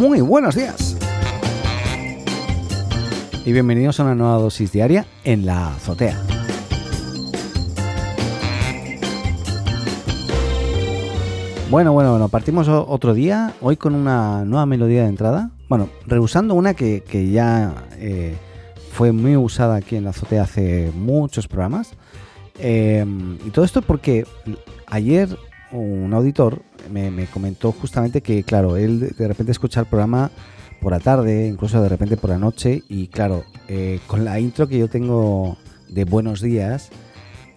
Muy buenos días. Y bienvenidos a una nueva dosis diaria en la azotea. Bueno, bueno, bueno, partimos otro día, hoy con una nueva melodía de entrada. Bueno, rehusando una que, ya eh, fue muy usada aquí en la azotea hace muchos programas. Eh, y todo esto porque ayer un auditor me, comentó justamente que, claro, él de repente escucha el programa por la tarde, incluso de repente por la noche, y claro, eh, con la intro que yo tengo de buenos días,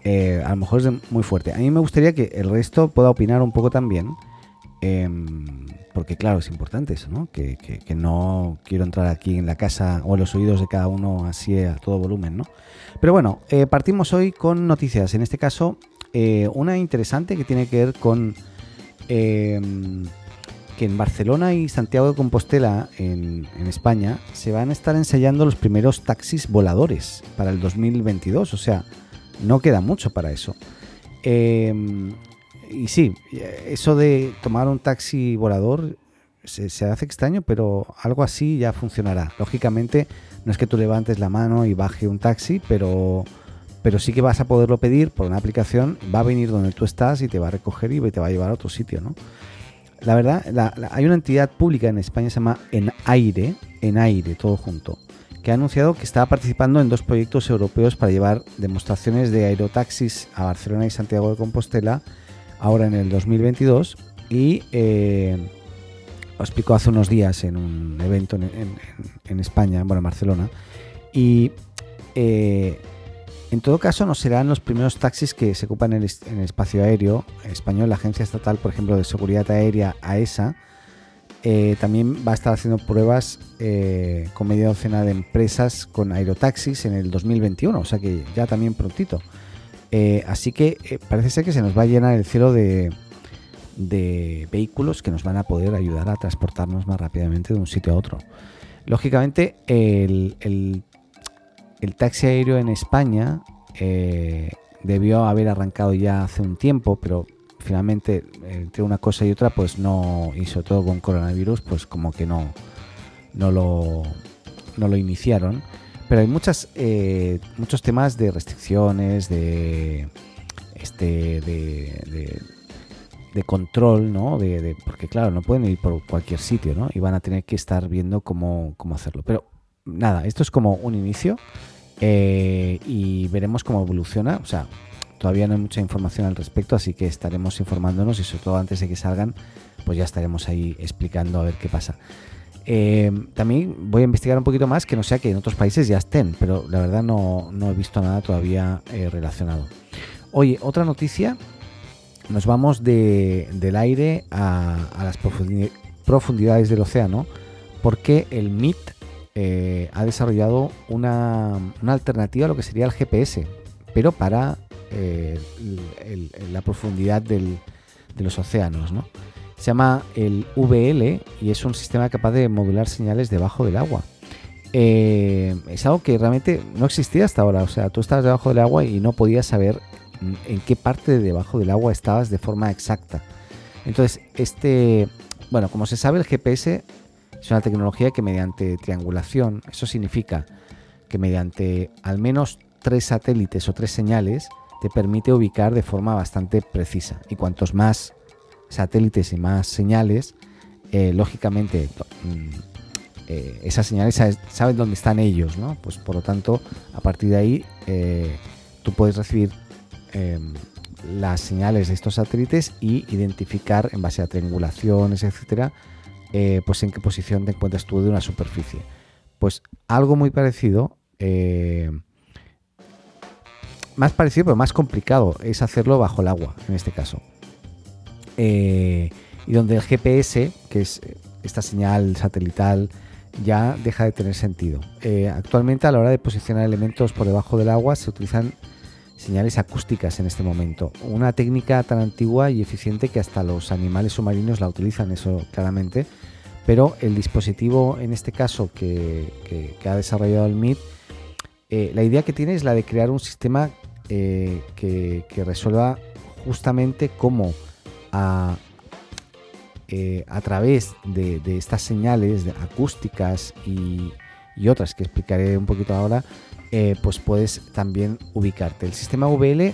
eh, a lo mejor es muy fuerte. A mí me gustaría que el resto pueda opinar un poco también, em, porque claro, es importante eso, ¿no? Que, no quiero entrar aquí en la casa o en los oídos de cada uno así a todo volumen, ¿no? Pero bueno, eh, partimos hoy con noticias, en este caso una interesante que tiene que ver con Em, que en Barcelona y Santiago de Compostela, en, España, se van a estar ensayando los primeros taxis voladores para el 2022. O sea, no queda mucho para eso. Em, y sí, eso de tomar un taxi volador se, hace extraño, pero algo así ya funcionará. Lógicamente, no es que tú levantes la mano y baje un taxi, pero pero sí que vas a poderlo pedir por una aplicación, va a venir donde tú estás y te va a recoger y te va a llevar a otro sitio, ¿no? La verdad, hay una entidad pública en España que se llama En Aire, En Aire, todo junto, que ha anunciado que está participando en dos proyectos europeos para llevar demostraciones de aerotaxis a Barcelona y Santiago de Compostela, ahora en el 2022, y eh, lo explicó hace unos días en un evento en, España, bueno, en Barcelona, y eh, en todo caso, no serán los primeros taxis que se ocupan en el, espacio aéreo español. La Agencia Estatal, por ejemplo, de Seguridad Aérea, AESA, eh, también va a estar haciendo pruebas eh, con media docena de empresas con aerotaxis en el 2021, o sea que ya también prontito. Eh, así que parece ser que se nos va a llenar el cielo de, vehículos que nos van a poder ayudar a transportarnos más rápidamente de un sitio a otro. Lógicamente, el taxi aéreo en España eh, debió haber arrancado ya hace un tiempo, pero finalmente entre una cosa y otra, pues no, y sobre todo con coronavirus, pues como que no, no lo, no lo iniciaron. Pero hay muchas, eh, muchos temas de restricciones, de, este, de, de, control, ¿no? De, porque claro, no pueden ir por cualquier sitio, ¿no? Y van a tener que estar viendo cómo, cómo hacerlo. Pero nada, esto es como un inicio. Eh, y veremos cómo evoluciona. O sea, todavía no hay mucha información al respecto, así que estaremos informándonos y sobre todo antes de que salgan, pues ya estaremos ahí explicando a ver qué pasa. Eh, también voy a investigar un poquito más, que no sea que en otros países ya estén, pero la verdad no, he visto nada todavía eh, relacionado. Oye, otra noticia, nos vamos del aire a, las profundidades del océano, porque el MIT eh, ha desarrollado una, alternativa a lo que sería el GPS, pero para eh, la profundidad de los océanos. ¿no? Se llama el VL y es un sistema capaz de modular señales debajo del agua. Eh, es algo que realmente no existía hasta ahora. O sea, tú estabas debajo del agua y no podías saber en qué parte de debajo del agua estabas de forma exacta. Entonces, este, bueno, como se sabe, el GPS es una tecnología que mediante triangulación, eso significa que mediante al menos tres satélites o tres señales, te permite ubicar de forma bastante precisa. Y cuantos más satélites y más señales, eh, lógicamente mm, eh, esas señales saben dónde están ellos, ¿no? Pues por lo tanto, a partir de ahí, eh, tú puedes recibir em, las señales de estos satélites y identificar en base a triangulaciones, etcétera, eh, pues en qué posición te encuentras tú de una superficie. Pues algo muy parecido, eh, más parecido pero más complicado, es hacerlo bajo el agua, en este caso. Eh, y donde el GPS, que es esta señal satelital, ya deja de tener sentido. actualmente a la hora de posicionar elementos por debajo del agua se utilizan señales acústicas en este momento. Una técnica tan antigua y eficiente que hasta los animales submarinos la utilizan, eso claramente pero el dispositivo en este caso que, ha desarrollado el MIT, eh, la idea que tiene es la de crear un sistema eh, que, resuelva justamente cómo eh, a través de, estas señales acústicas y, otras que explicaré un poquito ahora, eh, pues puedes también ubicarte. El sistema VL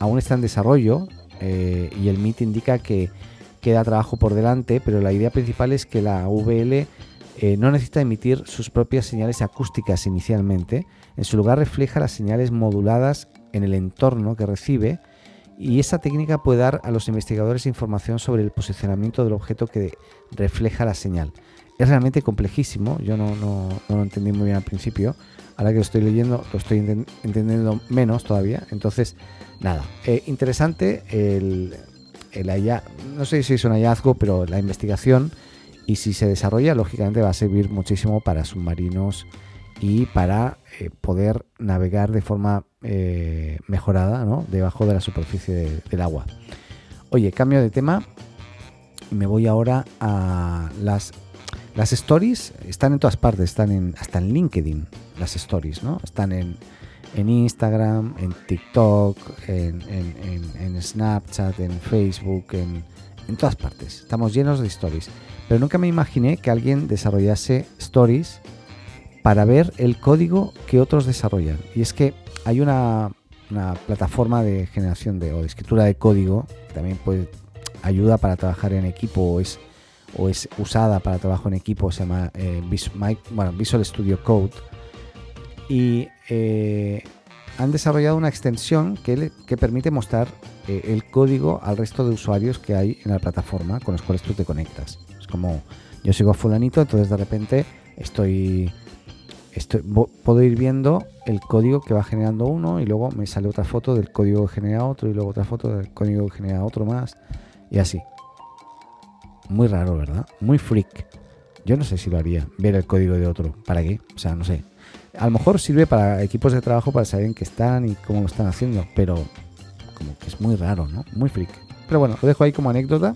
aún está en desarrollo y el MIT indica que queda trabajo por delante, pero la idea principal es que la VL no necesita emitir sus propias señales acústicas inicialmente, en su lugar refleja las señales moduladas en el entorno que recibe y esa técnica puede dar a los investigadores información sobre el posicionamiento del objeto que refleja la señal. Es realmente complejísimo, yo no, lo entendí muy bien al principio, ahora que lo estoy leyendo lo estoy entendiendo menos todavía, entonces nada, eh, interesante el, el no sé si es un hallazgo, pero la investigación y si se desarrolla, lógicamente va a servir muchísimo para submarinos y para eh, poder navegar de forma eh, mejorada debajo de la superficie del agua. Oye, cambio de tema. Me voy ahora a las, las stories. Están en todas partes, están en, hasta en LinkedIn las stories, ¿no? Están en, en Instagram, en TikTok, en, Snapchat, en Facebook, en, todas partes. Estamos llenos de stories. Pero nunca me imaginé que alguien desarrollase stories para ver el código que otros desarrollan. Y es que hay una, plataforma de generación de, o de escritura de código que también puede, ayuda para trabajar en equipo es, o es usada para trabajo en equipo, se llama eh, Visual, Studio Code. Y eh, han desarrollado una extensión que, permite mostrar eh, el código al resto de usuarios que hay en la plataforma con los cuales tú te conectas. Es como yo sigo a fulanito, entonces de repente estoy puedo ir viendo el código que va generando uno y luego me sale otra foto del código que genera otro y luego otra foto del código que genera otro más y así. Muy raro, ¿verdad? Muy freak. Yo no sé si lo haría, ver el código de otro. ¿Para qué? O sea, no sé. A lo mejor sirve para equipos de trabajo para saber en qué están y cómo lo están haciendo, pero como que es muy raro, ¿no? Muy freak. Pero bueno, lo dejo ahí como anécdota.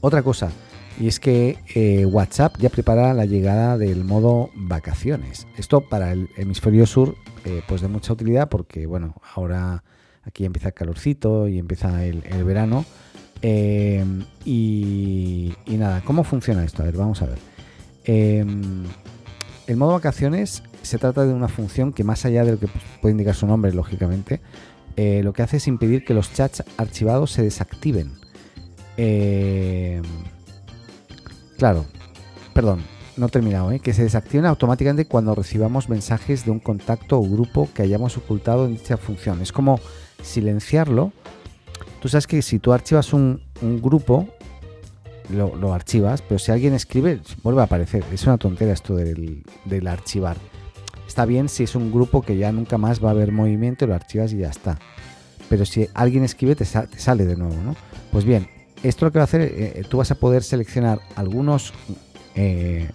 Otra cosa, y es que eh, WhatsApp ya prepara la llegada del modo vacaciones. Esto para el hemisferio sur, eh, pues de mucha utilidad porque, bueno, ahora aquí empieza el calorcito y empieza el, verano. Em, y, nada, ¿cómo funciona esto? A ver, vamos a ver. Em, el modo vacaciones se trata de una función que más allá de lo que puede indicar su nombre, lógicamente, eh, lo que hace es impedir que los chats archivados se desactiven. Eh, Claro, perdón, no he terminado, ¿eh? que se desactiven automáticamente cuando recibamos mensajes de un contacto o grupo que hayamos ocultado en dicha función. Es como silenciarlo. Tú sabes que si tú archivas un, grupo, lo, archivas, pero si alguien escribe, vuelve a aparecer. Es una tontería esto del, archivar. Está bien si es un grupo que ya nunca más va a haber movimiento, lo archivas y ya está. Pero si alguien escribe, te, sale de nuevo, ¿no? Pues bien, esto lo que va a hacer, eh, tú vas a poder seleccionar algunos eh,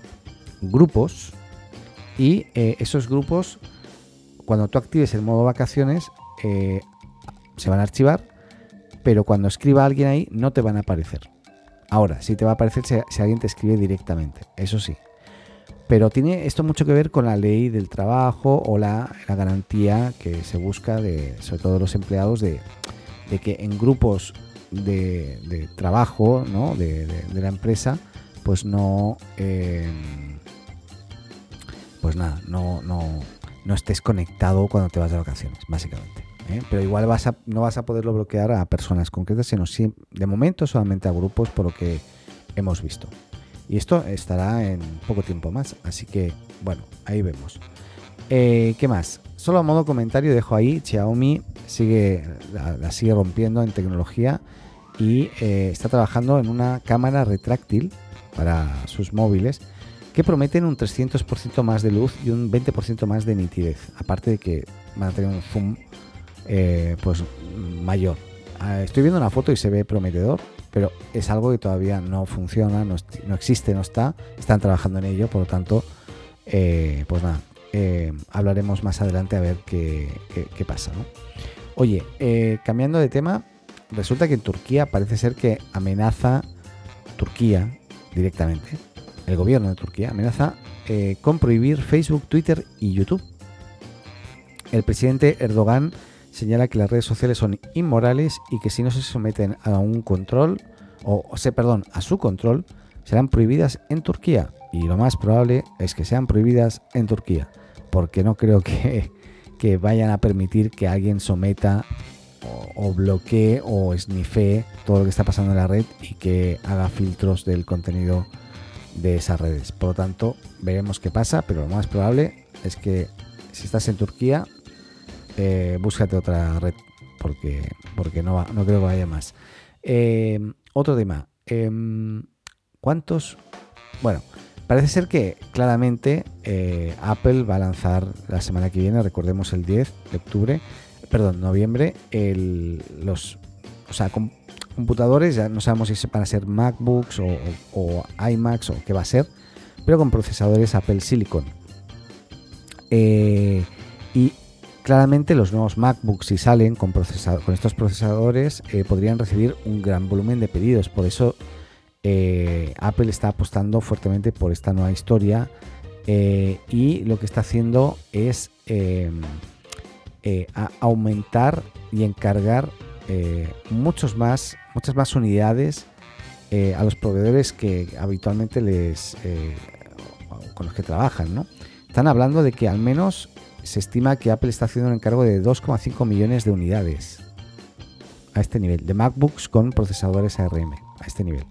grupos y eh, esos grupos, cuando tú actives el modo vacaciones, se van a archivar, pero cuando escriba alguien ahí no te van a aparecer. Ahora, sí te va a aparecer si, alguien te escribe directamente, eso sí. Pero tiene esto mucho que ver con la ley del trabajo o la, garantía que se busca de, sobre todo los empleados, de, de que en grupos de, trabajo ¿no? de, la empresa, pues no, em, pues nada, no, no, no estés conectado cuando te vas de vacaciones, básicamente. ¿Eh? Pero igual no vas a poderlo bloquear a personas concretas, sino de momento solamente a grupos por lo que hemos visto. Y esto estará en poco tiempo más, así que bueno, ahí vemos. Eh, ¿Qué más? Solo a modo comentario dejo ahí, Xiaomi sigue, la sigue rompiendo en tecnología y eh, está trabajando en una cámara retráctil para sus móviles que prometen un 300% más de luz y un 20% más de nitidez, aparte de que van a tener un zoom eh, pues mayor. Ah, estoy viendo una foto y se ve prometedor, pero es algo que todavía no funciona, no, existe, no está. Están trabajando en ello, por lo tanto, eh, pues nada, hablaremos más adelante a ver qué, pasa. Oye, cambiando de tema, resulta que en Turquía parece ser que amenaza Turquía directamente, el gobierno de Turquía amenaza eh, con prohibir Facebook, Twitter y YouTube. El presidente Erdogan señala que las redes sociales son inmorales y que si no se someten a un control o, sea, perdón, a su control, serán prohibidas en Turquía. Y lo más probable es que sean prohibidas en Turquía, porque no creo que, que vayan a permitir que alguien someta o, o bloquee o snifee todo lo que está pasando en la red y que haga filtros del contenido de esas redes. Por lo tanto, veremos qué pasa, pero lo más probable es que si estás en Turquía, eh, búscate otra red, porque, porque no, va- no creo que vaya más. Eh, otro tema. em, ¿Cuántos? Bueno, parece ser que claramente eh, Apple va a lanzar la semana que viene, recordemos el 10 de octubre, perdón, noviembre, el, los, o sea, com- computadores, ya no sabemos si van a ser MacBooks o, o- o iMacs o qué va a ser, pero con procesadores Apple Silicon. Eh, y claramente los nuevos MacBooks si salen con, con estos procesadores eh, podrían recibir un gran volumen de pedidos. Por eso eh, Apple está apostando fuertemente por esta nueva historia eh, y lo que está haciendo es a- aumentar y encargar muchos más, muchas más unidades a los proveedores que habitualmente les con los que trabajan, ¿no? Están hablando de que al menos se estima que Apple está haciendo un encargo de 2,5 millones de unidades a este nivel, de MacBooks con procesadores ARM, a este nivel.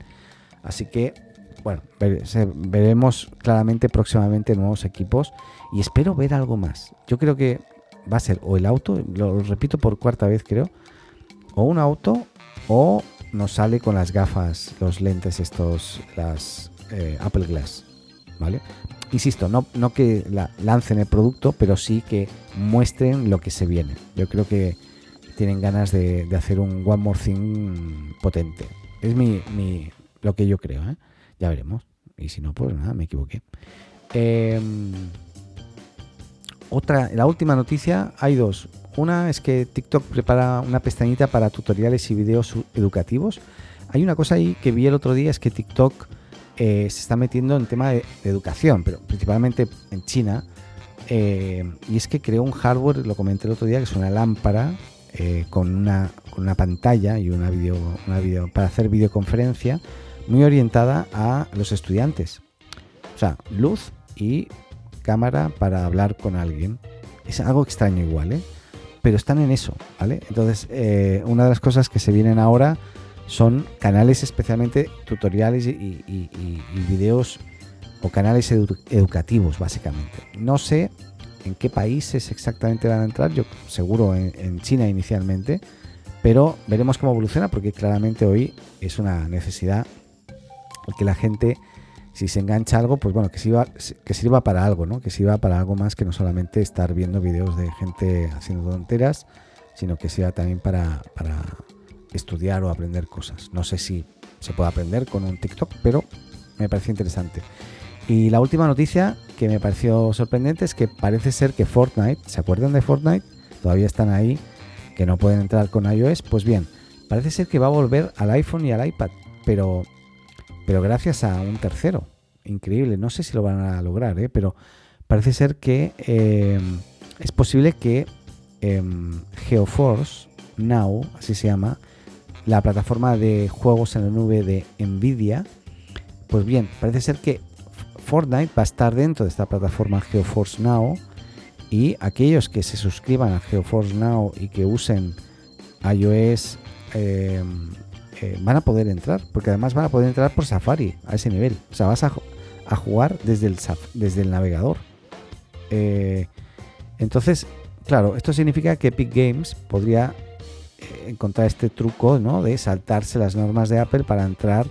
Así que, bueno, veremos claramente próximamente nuevos equipos y espero ver algo más. Yo creo que va a ser o el auto, lo repito por cuarta vez creo, o un auto o nos sale con las gafas, los lentes estos, las eh, Apple Glass, ¿vale? Insisto, no, que la- lancen el producto, pero sí que muestren lo que se viene. Yo creo que tienen ganas de, de hacer un One More Thing potente. Es mi, mi- lo que yo creo, ¿eh? Ya veremos. Y si no, pues nada, me equivoqué. Em, otra, la última noticia, hay dos. Una es que TikTok prepara una pestañita para tutoriales y videos educativos. Hay una cosa ahí que vi el otro día, es que TikTok eh, se está metiendo en tema de, educación, pero principalmente en China. eh, y es que creó un hardware, lo comenté el otro día, que es una lámpara eh, con, una, pantalla y una video, una video para hacer videoconferencia muy orientada a los estudiantes. O sea, luz y cámara para hablar con alguien. Es algo extraño igual, ¿eh? Pero están en eso, ¿vale? Entonces, una de las cosas que se vienen ahora son canales especialmente tutoriales y, videos o canales edu- educativos, básicamente. No sé en qué países exactamente van a entrar, yo seguro en, China inicialmente, pero veremos cómo evoluciona porque claramente hoy es una necesidad que la gente si se engancha algo, pues bueno, que sirva, que sirva para algo, ¿no? Que sirva para algo más que no solamente estar viendo videos de gente haciendo tonteras, sino que sirva también para estudiar o aprender cosas. No sé si se puede aprender con un TikTok, pero me pareció interesante. Y la última noticia que me pareció sorprendente es que parece ser que Fortnite, ¿se acuerdan de Fortnite? Todavía están ahí, que no pueden entrar con iOS. Pues bien, parece ser que va a volver al iPhone y al iPad, pero pero gracias a un tercero. Increíble, no sé si lo van a lograr, ¿eh? pero parece ser que eh, es posible que eh, GeoForce Now, así se llama, la plataforma de juegos en la nube de Nvidia, pues bien, parece ser que Fortnite va a estar dentro de esta plataforma GeoForce Now y aquellos que se suscriban a GeoForce Now y que usen iOS eh, eh, van a poder entrar, porque además van a poder entrar por Safari a ese nivel. O sea, vas a, jugar desde el, navegador. Eh, entonces, claro, esto significa que Epic Games podría encontrar este truco ¿no? de saltarse las normas de Apple para entrar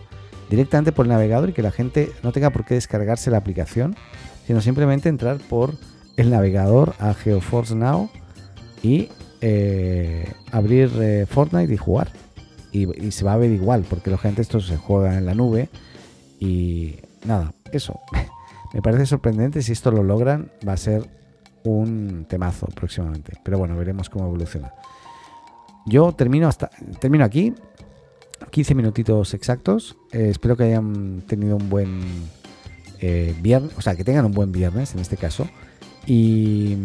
directamente por el navegador y que la gente no tenga por qué descargarse la aplicación, sino simplemente entrar por el navegador a GeoForce Now y eh, abrir eh, Fortnite y jugar. Y, se va a ver igual, porque lógicamente esto se juega en la nube y nada, eso. Me parece sorprendente, si esto lo logran va a ser un temazo próximamente, pero bueno, veremos cómo evoluciona. Yo termino hasta termino aquí, 15 minutitos exactos. Eh, espero que hayan tenido un buen eh, viernes, o sea, que tengan un buen viernes en este caso. Y,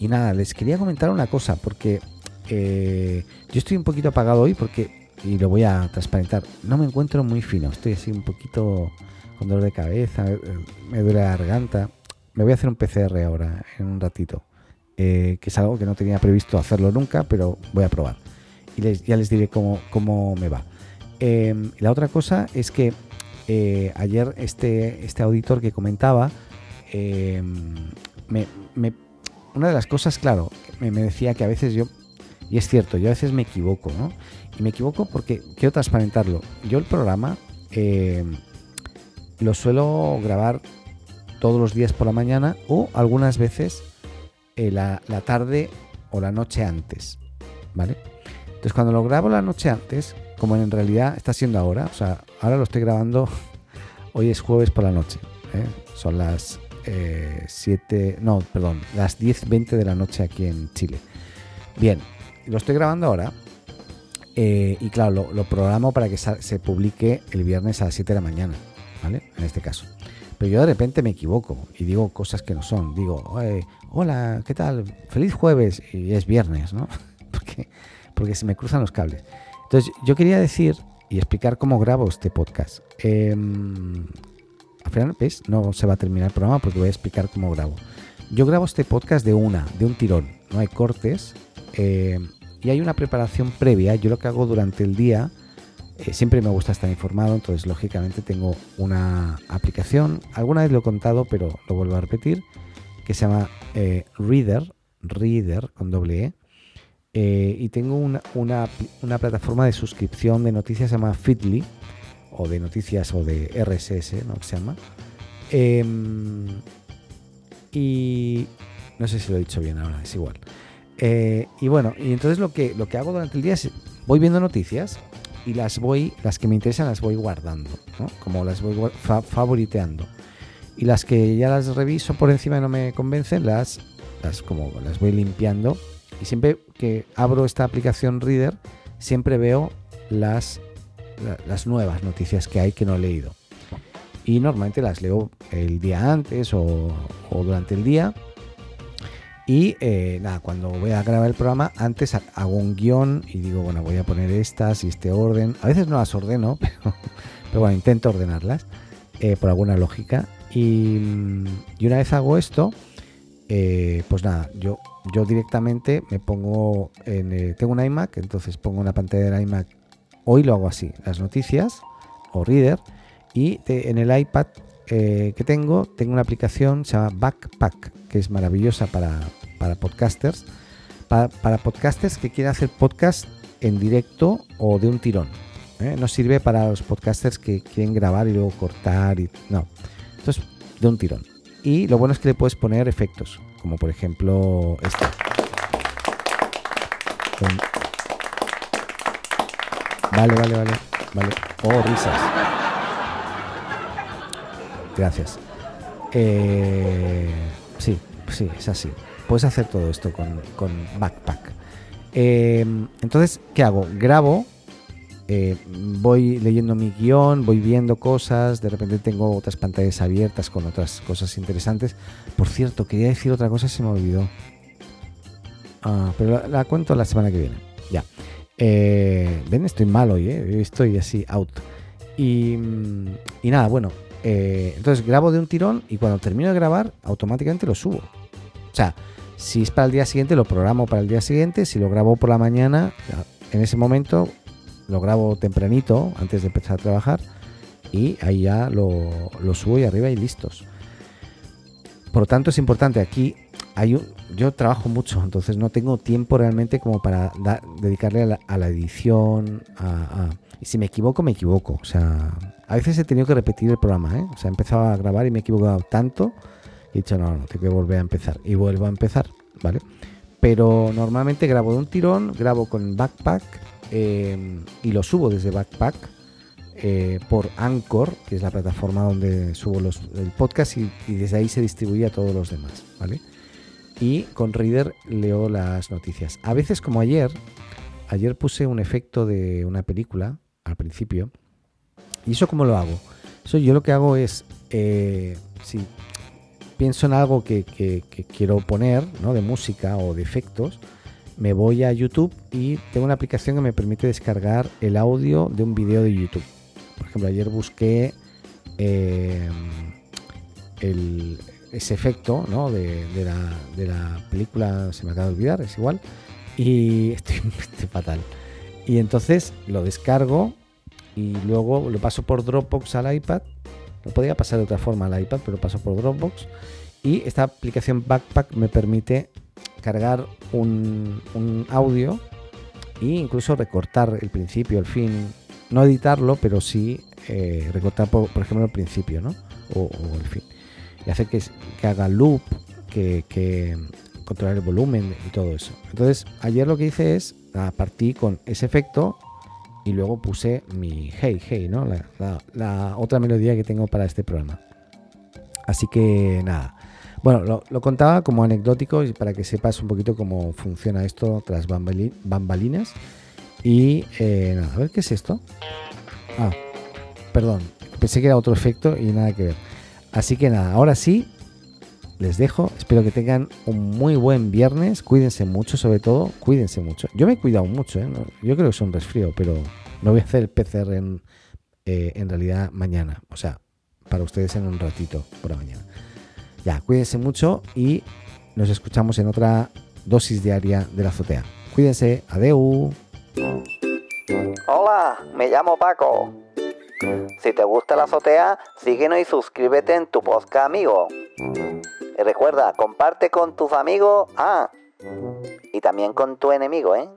nada, les quería comentar una cosa, porque eh, yo estoy un poquito apagado hoy porque y lo voy a transparentar. No me encuentro muy fino, estoy así un poquito con dolor de cabeza, me duele la garganta. Me voy a hacer un PCR ahora, en un ratito, que es algo que no tenía previsto hacerlo nunca, pero voy a probar. Y les, ya les diré cómo, cómo me va. Em, la otra cosa es que eh, ayer este, este auditor que comentaba, em, me, una de las cosas, claro, me, me decía que a veces yo, y es cierto, yo a veces me equivoco, ¿no? Y me equivoco porque quiero transparentarlo. Yo el programa eh, lo suelo grabar todos los días por la mañana o algunas veces eh, la, tarde o la noche antes. ¿Vale? Entonces cuando lo grabo la noche antes, como en realidad está siendo ahora, o sea, ahora lo estoy grabando, hoy es jueves por la noche. ¿eh? Son las 7, no, perdón, las 10.20 de la noche aquí en Chile. Bien, lo estoy grabando ahora eh, y claro, lo, programo para que se publique el viernes a las 7 de la mañana, ¿vale? En este caso. Pero yo de repente me equivoco y digo cosas que no son. Digo, hola, ¿qué tal? Feliz jueves. Y es viernes, ¿no? porque, porque se me cruzan los cables. Entonces, yo quería decir y explicar cómo grabo este podcast. Em, al final, ¿ves? No se va a terminar el programa porque voy a explicar cómo grabo. Yo grabo este podcast de una, de un tirón. No hay cortes. Eh, y hay una preparación previa. Yo lo que hago durante el día, eh, siempre me gusta estar informado, entonces lógicamente tengo una aplicación, alguna vez lo he contado, pero lo vuelvo a repetir, que se llama eh, Reader, Reader con doble E. Eh, y tengo una, plataforma de suscripción de noticias, se llama Feedly, o de noticias o de RSS, ¿no? se llama. Em, y no sé si lo he dicho bien ahora, es igual. Eh, y bueno, y entonces lo que, lo que hago durante el día es voy viendo noticias y las voy, las que me interesan las voy guardando, como las voy favoriteando. Y las que ya las reviso por encima y no me convencen, las, las, como las voy limpiando. Y siempre que abro esta aplicación Reader, siempre veo las, las nuevas noticias que hay que no he leído. Y normalmente las leo el día antes o, durante el día y eh, nada, cuando voy a grabar el programa, antes hago un guion y digo, bueno, voy a poner estas y este orden. A veces no las ordeno, pero, bueno, intento ordenarlas eh, por alguna lógica. Y, una vez hago esto, eh, pues nada, yo, yo directamente me pongo en. tengo un iMac, entonces pongo una pantalla del iMac. Hoy lo hago así: las noticias o Reader. Y en el iPad que tengo, tengo una aplicación se llama Backpack, que es maravillosa para, para podcasters, para, podcasters que quieren hacer podcast en directo o de un tirón. ¿eh? No sirve para los podcasters que quieren grabar y luego cortar. Y, no, esto es de un tirón. Y lo bueno es que le puedes poner efectos, como por ejemplo este. Vale, vale, vale. Vale. Oh, risas. Gracias. Eh, sí, sí, es así puedes hacer todo esto con, Backpack. Eh, entonces, ¿qué hago? Grabo, eh, voy leyendo mi guion, voy viendo cosas, de repente tengo otras pantallas abiertas con otras cosas interesantes. Por cierto, quería decir otra cosa, se me olvidó. Ah, pero la, cuento la semana que viene. Ya. Eh, ven, estoy mal hoy, estoy así out. Y, y nada, bueno, entonces grabo de un tirón y cuando termino de grabar, automáticamente lo subo. O sea, si es para el día siguiente, lo programo para el día siguiente. Si lo grabo por la mañana, en ese momento lo grabo tempranito, antes de empezar a trabajar. Y ahí ya lo, subo y arriba y listos. Por lo tanto, es importante. Aquí hay yo trabajo mucho, entonces no tengo tiempo realmente como para dedicarle a la, edición. y si me equivoco, me equivoco. O sea, a veces he tenido que repetir el programa. ¿eh? O sea, he empezado a grabar y me he equivocado tanto he dicho, no, no, tengo que volver a empezar. Y vuelvo a empezar, ¿vale? Pero normalmente grabo de un tirón, grabo con Backpack em, y lo subo desde Backpack eh, por Anchor, que es la plataforma donde subo los, el podcast y, desde ahí se distribuye a todos los demás, ¿vale? Y con Reader leo las noticias. A veces como ayer, ayer puse un efecto de una película al principio. ¿Y eso cómo lo hago? Eso yo lo que hago es, eh, si pienso en algo que, quiero poner, ¿no? De música o de efectos, me voy a YouTube y tengo una aplicación que me permite descargar el audio de un vídeo de YouTube. Por ejemplo, ayer busqué eh, ese efecto de, la, película, se me acaba de olvidar, es igual, y estoy, fatal. Y entonces lo descargo y luego lo paso por Dropbox al iPad. Lo podría pasar de otra forma al iPad, pero paso por Dropbox. Y esta aplicación Backpack me permite cargar un, audio e incluso recortar el principio, el fin. No editarlo, pero sí eh, recortar, por, ejemplo, el principio, ¿no? O, el fin. Y hacer que, que haga loop, que, que, controlar el volumen y todo eso. Entonces, ayer lo que hice es, a partir con ese efecto y luego puse mi Hey Hey, ¿no? La, otra melodía que tengo para este programa. Así que nada. Bueno, lo, contaba como anecdótico y para que sepas un poquito cómo funciona esto tras bambalinas. Y eh, nada, a ver qué es esto. Ah, perdón, pensé que era otro efecto y nada que ver. Así que nada, ahora sí, les dejo. Espero que tengan un muy buen viernes. Cuídense mucho, sobre todo. Cuídense mucho. Yo me he cuidado mucho. ¿eh? Yo creo que es un resfrío, pero no voy a hacer el PCR en, eh, en realidad mañana. O sea, para ustedes en un ratito por la mañana. Ya, cuídense mucho y nos escuchamos en otra dosis diaria de la azotea. Cuídense. Adeu. Hola, me llamo Paco. Si te gusta la azotea, síguenos y suscríbete en tu podcast amigo. Y recuerda, comparte con tus amigos, ah, y también con tu enemigo, ¿eh?